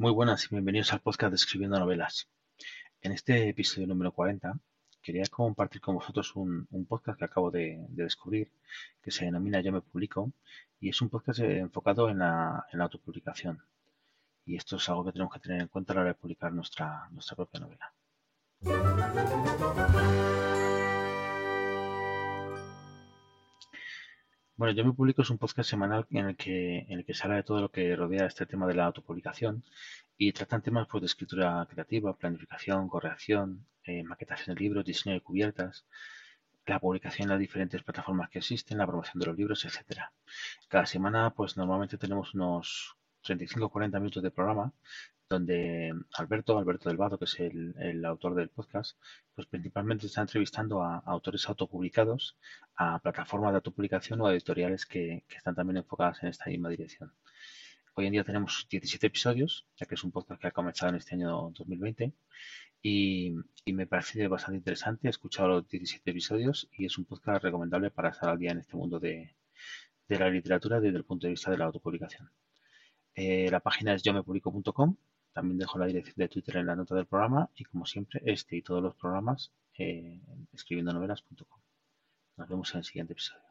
Muy buenas y bienvenidos al podcast de Escribiendo Novelas. En este episodio número 40 quería compartir con vosotros un, podcast que acabo de, descubrir que se denomina Yo me publico y es un podcast enfocado en la, autopublicación. Y esto es algo que tenemos que tener en cuenta a la hora de publicar nuestra, nuestra propia novela. Bueno, Yo me publico es un podcast semanal en el que, en el que se habla de todo lo que rodea este tema de la autopublicación y tratan temas pues, de escritura creativa, planificación, corrección, eh, maquetación de libros, diseño de cubiertas, la publicación en las diferentes plataformas que existen, la promoción de los libros, etcétera. Cada semana, pues normalmente tenemos unos 35 o 40 minutos de programa donde Alberto, Alberto del Vado, que es el, autor del podcast, pues principalmente está entrevistando a, autores autopublicados, a plataformas de autopublicación o a editoriales que, están también enfocadas en esta misma dirección. Hoy en día tenemos 17 episodios, ya que es un podcast que ha comenzado en este año 2020 y, me parece bastante interesante. He escuchado los 17 episodios y es un podcast recomendable para estar al día en este mundo de, de la literatura desde el punto de vista de la autopublicación. Eh, la página es yomepublico.com también dejo la dirección de Twitter en la nota del programa y como siempre este y todos los programas eh, escribiendo novelas.com. Nos vemos en el siguiente episodio.